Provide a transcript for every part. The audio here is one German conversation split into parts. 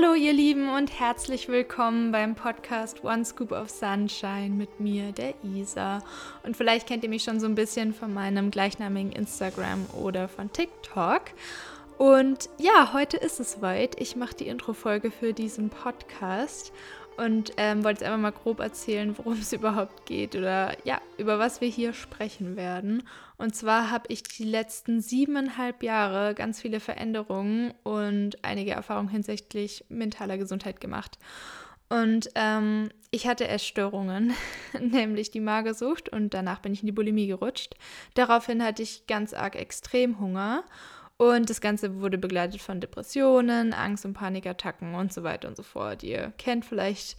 Hallo ihr Lieben und herzlich willkommen beim Podcast One Scoop of Sunshine mit mir, der Isa. Und vielleicht kennt ihr mich schon so ein bisschen von meinem gleichnamigen Instagram oder von TikTok. Und ja, heute ist es soweit. Ich mache die Intro-Folge für diesen Podcast und ähm, wollte jetzt einfach mal grob erzählen, worum es überhaupt geht oder ja, über was wir hier sprechen werden. Und zwar habe ich die letzten siebeneinhalb Jahre ganz viele Veränderungen und einige Erfahrungen hinsichtlich mentaler Gesundheit gemacht. Und ähm, ich hatte Essstörungen, nämlich die Magersucht und danach bin ich in die Bulimie gerutscht. Daraufhin hatte ich ganz arg Extremhunger und das Ganze wurde begleitet von Depressionen, Angst- und Panikattacken und so weiter und so fort. Ihr kennt vielleicht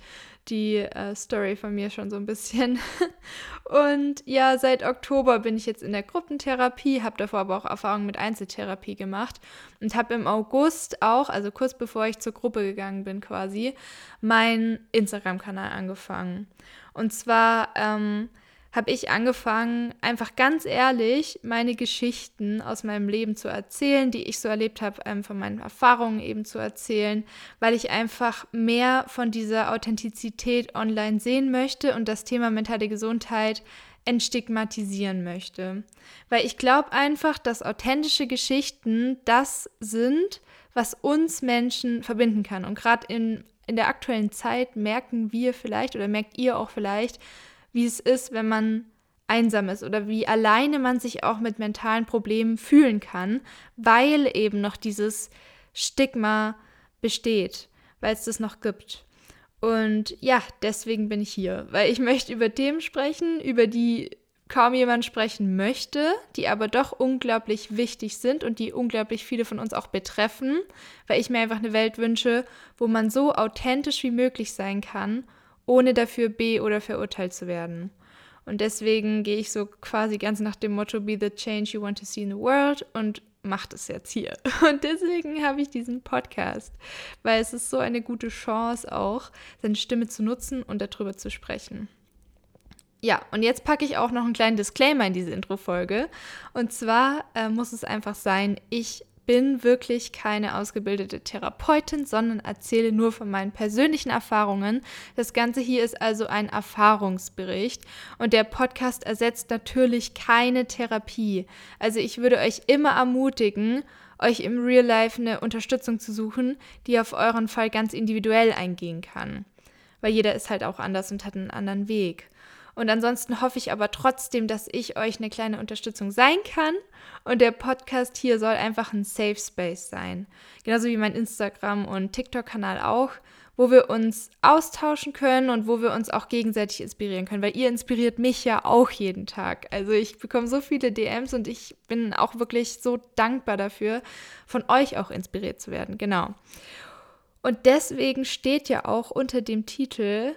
die äh, Story von mir schon so ein bisschen. Und ja, seit Oktober bin ich jetzt in der Gruppentherapie, habe davor aber auch Erfahrungen mit Einzeltherapie gemacht und habe im August auch, also kurz bevor ich zur Gruppe gegangen bin quasi, meinen Instagram-Kanal angefangen. Und zwar ähm, habe ich angefangen, einfach ganz ehrlich meine Geschichten aus meinem Leben zu erzählen, die ich so erlebt habe, ähm, von meinen Erfahrungen eben zu erzählen, weil ich einfach mehr von dieser Authentizität online sehen möchte und das Thema mentale Gesundheit entstigmatisieren möchte. Weil ich glaube einfach, dass authentische Geschichten das sind, was uns Menschen verbinden kann. Und gerade in, in der aktuellen Zeit merken wir vielleicht oder merkt ihr auch vielleicht, wie es ist, wenn man einsam ist oder wie alleine man sich auch mit mentalen Problemen fühlen kann, weil eben noch dieses Stigma besteht, weil es das noch gibt. Und ja, deswegen bin ich hier, weil ich möchte über Themen sprechen, über die kaum jemand sprechen möchte, die aber doch unglaublich wichtig sind und die unglaublich viele von uns auch betreffen, weil ich mir einfach eine Welt wünsche, wo man so authentisch wie möglich sein kann ohne dafür be- oder verurteilt zu werden. Und deswegen gehe ich so quasi ganz nach dem Motto Be the change you want to see in the world und macht es jetzt hier. Und deswegen habe ich diesen Podcast, weil es ist so eine gute Chance auch, seine Stimme zu nutzen und darüber zu sprechen. Ja, und jetzt packe ich auch noch einen kleinen Disclaimer in diese Intro-Folge. Und zwar äh, muss es einfach sein, ich bin wirklich keine ausgebildete Therapeutin, sondern erzähle nur von meinen persönlichen Erfahrungen. Das Ganze hier ist also ein Erfahrungsbericht und der Podcast ersetzt natürlich keine Therapie. Also ich würde euch immer ermutigen, euch im Real Life eine Unterstützung zu suchen, die auf euren Fall ganz individuell eingehen kann. Weil jeder ist halt auch anders und hat einen anderen Weg. Und ansonsten hoffe ich aber trotzdem, dass ich euch eine kleine Unterstützung sein kann. Und der Podcast hier soll einfach ein Safe Space sein. Genauso wie mein Instagram- und TikTok-Kanal auch, wo wir uns austauschen können und wo wir uns auch gegenseitig inspirieren können. Weil ihr inspiriert mich ja auch jeden Tag. Also ich bekomme so viele DMs und ich bin auch wirklich so dankbar dafür, von euch auch inspiriert zu werden. Genau. Und deswegen steht ja auch unter dem Titel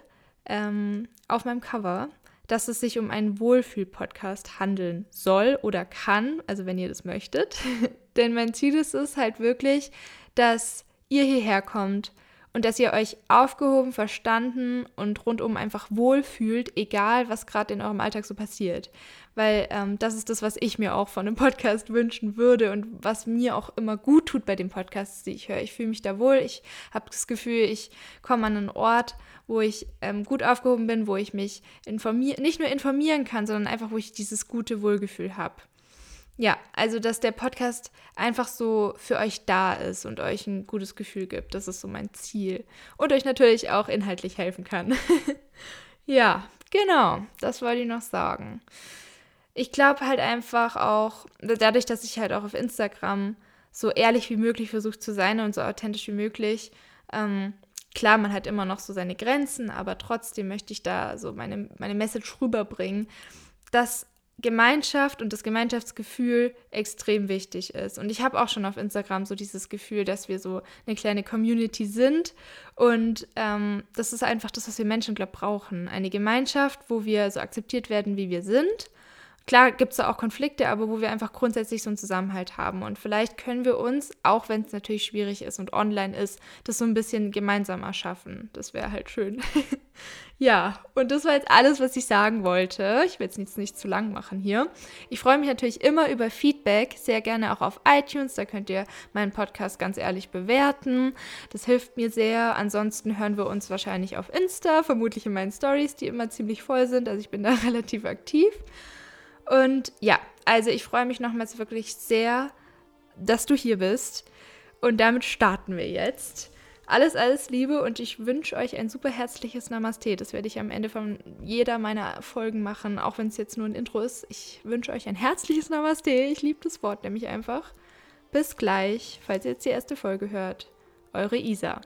ähm, auf meinem Cover, dass es sich um einen Wohlfühl-Podcast handeln soll oder kann, also wenn ihr das möchtet. Denn mein Ziel ist es halt wirklich, dass ihr hierher kommt und dass ihr euch aufgehoben, verstanden und rundum einfach wohlfühlt, egal was gerade in eurem Alltag so passiert. Weil ähm, das ist das, was ich mir auch von einem Podcast wünschen würde und was mir auch immer gut tut bei den Podcasts, die ich höre. Ich fühle mich da wohl, ich habe das Gefühl, ich komme an einen Ort, wo ich ähm, gut aufgehoben bin, wo ich mich informieren, nicht nur informieren kann, sondern einfach, wo ich dieses gute Wohlgefühl habe. Ja, also dass der Podcast einfach so für euch da ist und euch ein gutes Gefühl gibt. Das ist so mein Ziel. Und euch natürlich auch inhaltlich helfen kann. ja, genau, das wollte ich noch sagen. Ich glaube halt einfach auch, dadurch, dass ich halt auch auf Instagram so ehrlich wie möglich versuche zu sein und so authentisch wie möglich, ähm, klar, man hat immer noch so seine Grenzen, aber trotzdem möchte ich da so meine, meine Message rüberbringen, dass Gemeinschaft und das Gemeinschaftsgefühl extrem wichtig ist. Und ich habe auch schon auf Instagram so dieses Gefühl, dass wir so eine kleine Community sind. Und ähm, das ist einfach das, was wir Menschen, glaube ich, brauchen. Eine Gemeinschaft, wo wir so akzeptiert werden, wie wir sind. Klar gibt es da auch Konflikte, aber wo wir einfach grundsätzlich so einen Zusammenhalt haben. Und vielleicht können wir uns, auch wenn es natürlich schwierig ist und online ist, das so ein bisschen gemeinsam erschaffen. Das wäre halt schön. ja, und das war jetzt alles, was ich sagen wollte. Ich will jetzt nichts nicht zu lang machen hier. Ich freue mich natürlich immer über Feedback, sehr gerne auch auf iTunes. Da könnt ihr meinen Podcast ganz ehrlich bewerten. Das hilft mir sehr. Ansonsten hören wir uns wahrscheinlich auf Insta, vermutlich in meinen Stories, die immer ziemlich voll sind. Also ich bin da relativ aktiv. Und ja, also ich freue mich nochmals wirklich sehr, dass du hier bist. Und damit starten wir jetzt. Alles, alles Liebe und ich wünsche euch ein super herzliches Namaste. Das werde ich am Ende von jeder meiner Folgen machen, auch wenn es jetzt nur ein Intro ist. Ich wünsche euch ein herzliches Namaste. Ich liebe das Wort nämlich einfach. Bis gleich, falls ihr jetzt die erste Folge hört. Eure Isa.